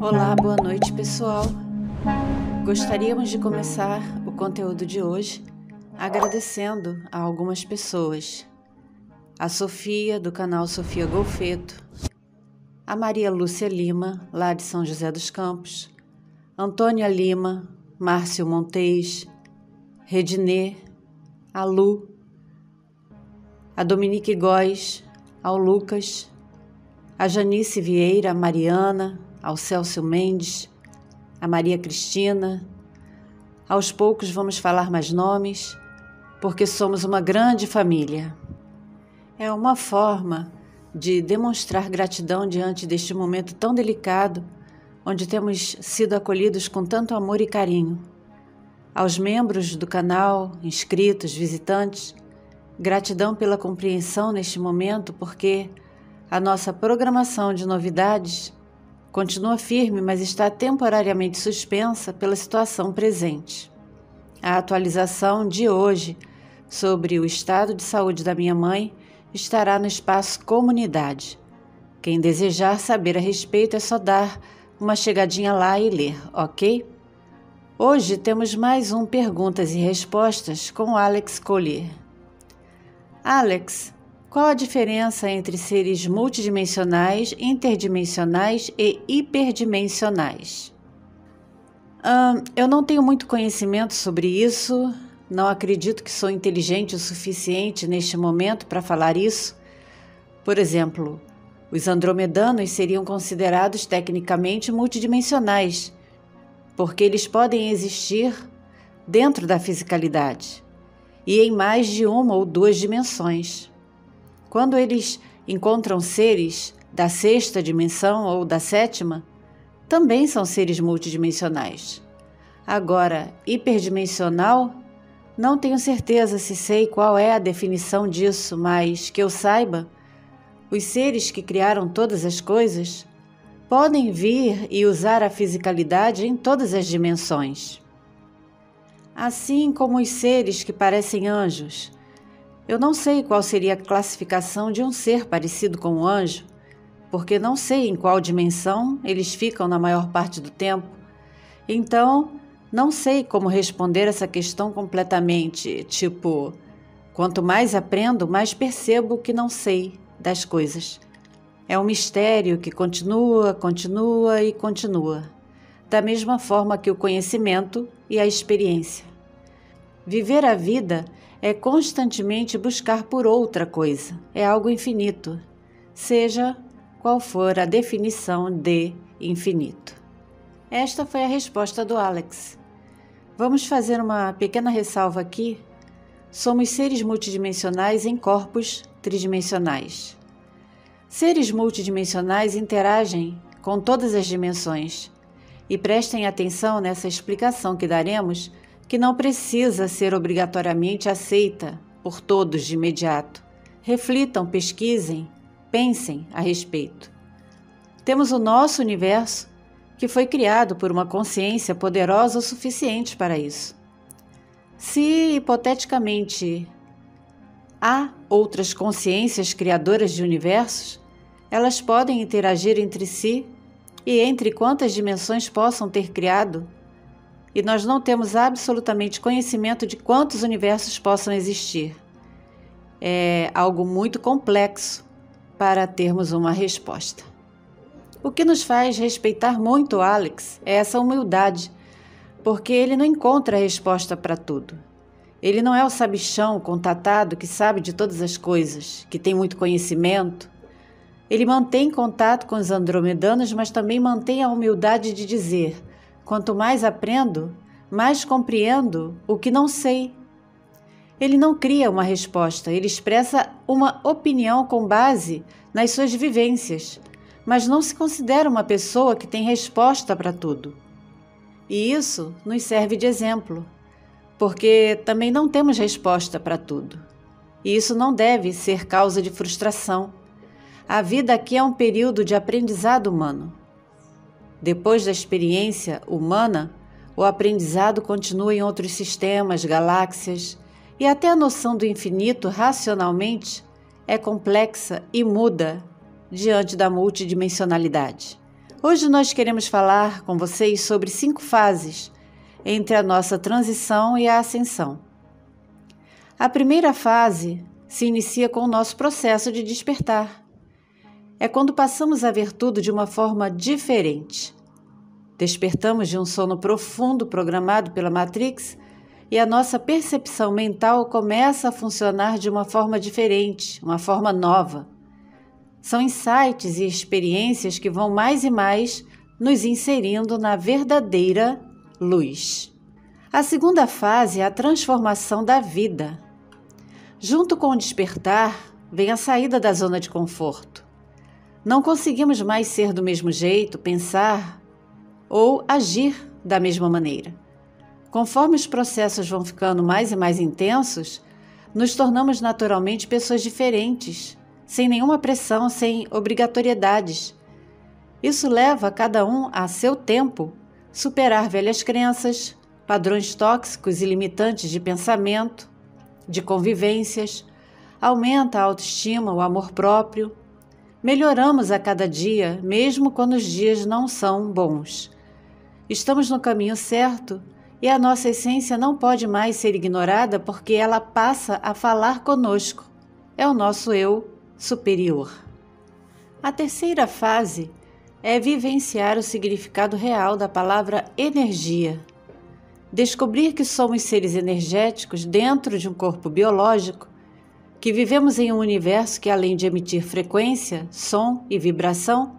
Olá, boa noite, pessoal. Gostaríamos de começar o conteúdo de hoje agradecendo a algumas pessoas. A Sofia, do canal Sofia Golfeto, a Maria Lúcia Lima, lá de São José dos Campos, Antônia Lima, Márcio Montes, Redinê, a Lu, a Dominique Góes, ao Lucas, a Janice Vieira, a Mariana, ao Celso Mendes, a Maria Cristina. Aos poucos vamos falar mais nomes, porque somos uma grande família. É uma forma de demonstrar gratidão diante deste momento tão delicado, onde temos sido acolhidos com tanto amor e carinho. Aos membros do canal, inscritos, visitantes, gratidão pela compreensão neste momento, porque a nossa programação de novidades continua firme, mas está temporariamente suspensa pela situação presente. A atualização de hoje sobre o estado de saúde da minha mãe estará no espaço Comunidade. Quem desejar saber a respeito é só dar uma chegadinha lá e ler, ok? Hoje temos mais um Perguntas e Respostas com Alex Collier. Alex, qual a diferença entre seres multidimensionais, interdimensionais e hiperdimensionais? Hum, eu não tenho muito conhecimento sobre isso, não acredito que sou inteligente o suficiente neste momento para falar isso. Por exemplo, os andromedanos seriam considerados tecnicamente multidimensionais, porque eles podem existir dentro da fisicalidade e em mais de uma ou duas dimensões. Quando eles encontram seres da sexta dimensão ou da sétima, também são seres multidimensionais. Agora, hiperdimensional, não tenho certeza se sei qual é a definição disso, mas que eu saiba, os seres que criaram todas as coisas podem vir e usar a fisicalidade em todas as dimensões. Assim como os seres que parecem anjos eu não sei qual seria a classificação de um ser parecido com um anjo, porque não sei em qual dimensão eles ficam na maior parte do tempo. Então, não sei como responder essa questão completamente, tipo, quanto mais aprendo, mais percebo que não sei das coisas. É um mistério que continua, continua e continua, da mesma forma que o conhecimento e a experiência. Viver a vida é constantemente buscar por outra coisa, é algo infinito, seja qual for a definição de infinito. Esta foi a resposta do Alex. Vamos fazer uma pequena ressalva aqui. Somos seres multidimensionais em corpos tridimensionais. Seres multidimensionais interagem com todas as dimensões. E prestem atenção nessa explicação que daremos que não precisa ser obrigatoriamente aceita por todos de imediato. Reflitam, pesquisem, pensem a respeito. Temos o nosso universo, que foi criado por uma consciência poderosa o suficiente para isso. Se, hipoteticamente, há outras consciências criadoras de universos, elas podem interagir entre si e entre quantas dimensões possam ter criado e nós não temos absolutamente conhecimento de quantos universos possam existir. É algo muito complexo para termos uma resposta. O que nos faz respeitar muito Alex é essa humildade, porque ele não encontra a resposta para tudo. Ele não é o sabichão contatado que sabe de todas as coisas, que tem muito conhecimento. Ele mantém contato com os andromedanos, mas também mantém a humildade de dizer: Quanto mais aprendo, mais compreendo o que não sei. Ele não cria uma resposta, ele expressa uma opinião com base nas suas vivências, mas não se considera uma pessoa que tem resposta para tudo. E isso nos serve de exemplo, porque também não temos resposta para tudo. E isso não deve ser causa de frustração. A vida aqui é um período de aprendizado humano. Depois da experiência humana, o aprendizado continua em outros sistemas, galáxias, e até a noção do infinito racionalmente é complexa e muda diante da multidimensionalidade. Hoje nós queremos falar com vocês sobre cinco fases entre a nossa transição e a ascensão. A primeira fase se inicia com o nosso processo de despertar. É quando passamos a ver tudo de uma forma diferente. Despertamos de um sono profundo programado pela Matrix e a nossa percepção mental começa a funcionar de uma forma diferente, uma forma nova. São insights e experiências que vão mais e mais nos inserindo na verdadeira luz. A segunda fase é a transformação da vida. Junto com o despertar, vem a saída da zona de conforto. Não conseguimos mais ser do mesmo jeito, pensar ou agir da mesma maneira. Conforme os processos vão ficando mais e mais intensos, nos tornamos naturalmente pessoas diferentes, sem nenhuma pressão, sem obrigatoriedades. Isso leva cada um a seu tempo superar velhas crenças, padrões tóxicos e limitantes de pensamento, de convivências, aumenta a autoestima, o amor próprio. Melhoramos a cada dia, mesmo quando os dias não são bons. Estamos no caminho certo e a nossa essência não pode mais ser ignorada porque ela passa a falar conosco. É o nosso eu superior. A terceira fase é vivenciar o significado real da palavra energia. Descobrir que somos seres energéticos dentro de um corpo biológico, que vivemos em um universo que, além de emitir frequência, som e vibração,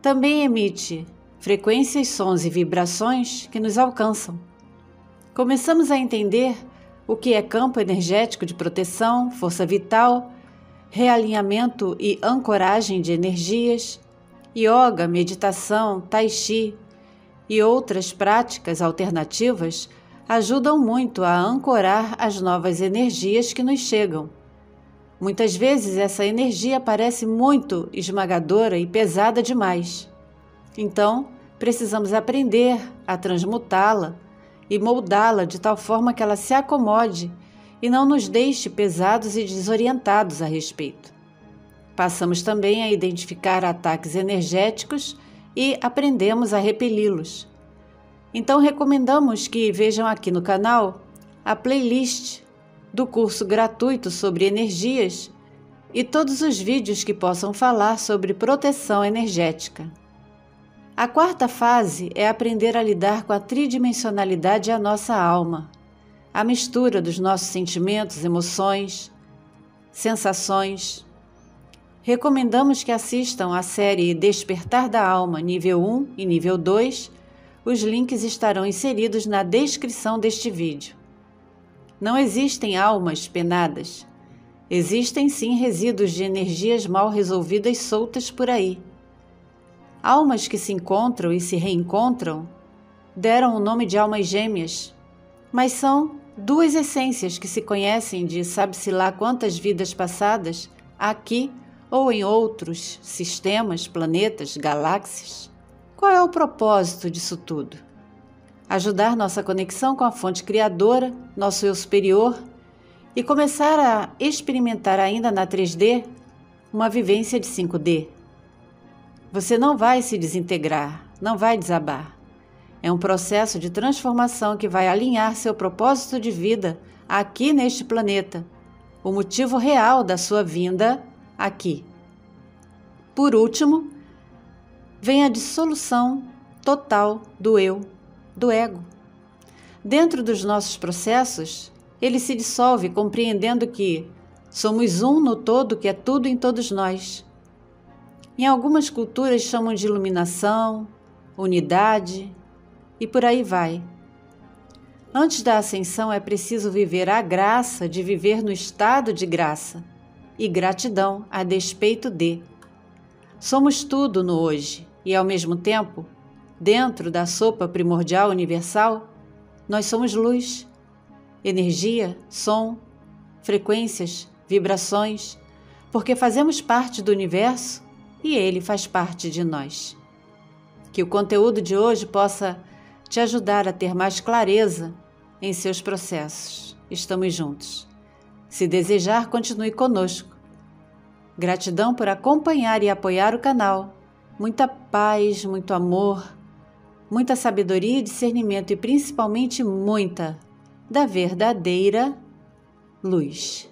também emite frequências, sons e vibrações que nos alcançam. Começamos a entender o que é campo energético de proteção, força vital, realinhamento e ancoragem de energias, yoga, meditação, tai chi e outras práticas alternativas ajudam muito a ancorar as novas energias que nos chegam. Muitas vezes essa energia parece muito esmagadora e pesada demais. Então, precisamos aprender a transmutá-la e moldá-la de tal forma que ela se acomode e não nos deixe pesados e desorientados a respeito. Passamos também a identificar ataques energéticos e aprendemos a repeli-los. Então recomendamos que vejam aqui no canal a playlist do curso gratuito sobre energias e todos os vídeos que possam falar sobre proteção energética. A quarta fase é aprender a lidar com a tridimensionalidade e a nossa alma, a mistura dos nossos sentimentos, emoções, sensações. Recomendamos que assistam à série Despertar da Alma, nível 1 e nível 2. Os links estarão inseridos na descrição deste vídeo. Não existem almas penadas. Existem sim resíduos de energias mal resolvidas soltas por aí. Almas que se encontram e se reencontram deram o nome de almas gêmeas, mas são duas essências que se conhecem de sabe-se lá quantas vidas passadas, aqui ou em outros sistemas, planetas, galáxias. Qual é o propósito disso tudo? Ajudar nossa conexão com a fonte criadora, nosso eu superior, e começar a experimentar ainda na 3D uma vivência de 5D. Você não vai se desintegrar, não vai desabar. É um processo de transformação que vai alinhar seu propósito de vida aqui neste planeta, o motivo real da sua vinda aqui. Por último, vem a dissolução total do eu, do ego. Dentro dos nossos processos, ele se dissolve compreendendo que somos um no todo que é tudo em todos nós em algumas culturas chamam de iluminação, unidade e por aí vai. Antes da ascensão é preciso viver a graça de viver no estado de graça e gratidão a despeito de. Somos tudo no hoje e, ao mesmo tempo, dentro da sopa primordial universal, nós somos luz, energia, som, frequências, vibrações, porque fazemos parte do universo e ele faz parte de nós. Que o conteúdo de hoje possa te ajudar a ter mais clareza em seus processos. Estamos juntos. Se desejar, continue conosco. Gratidão por acompanhar e apoiar o canal muita paz, muito amor, muita sabedoria e discernimento e principalmente muita da verdadeira luz.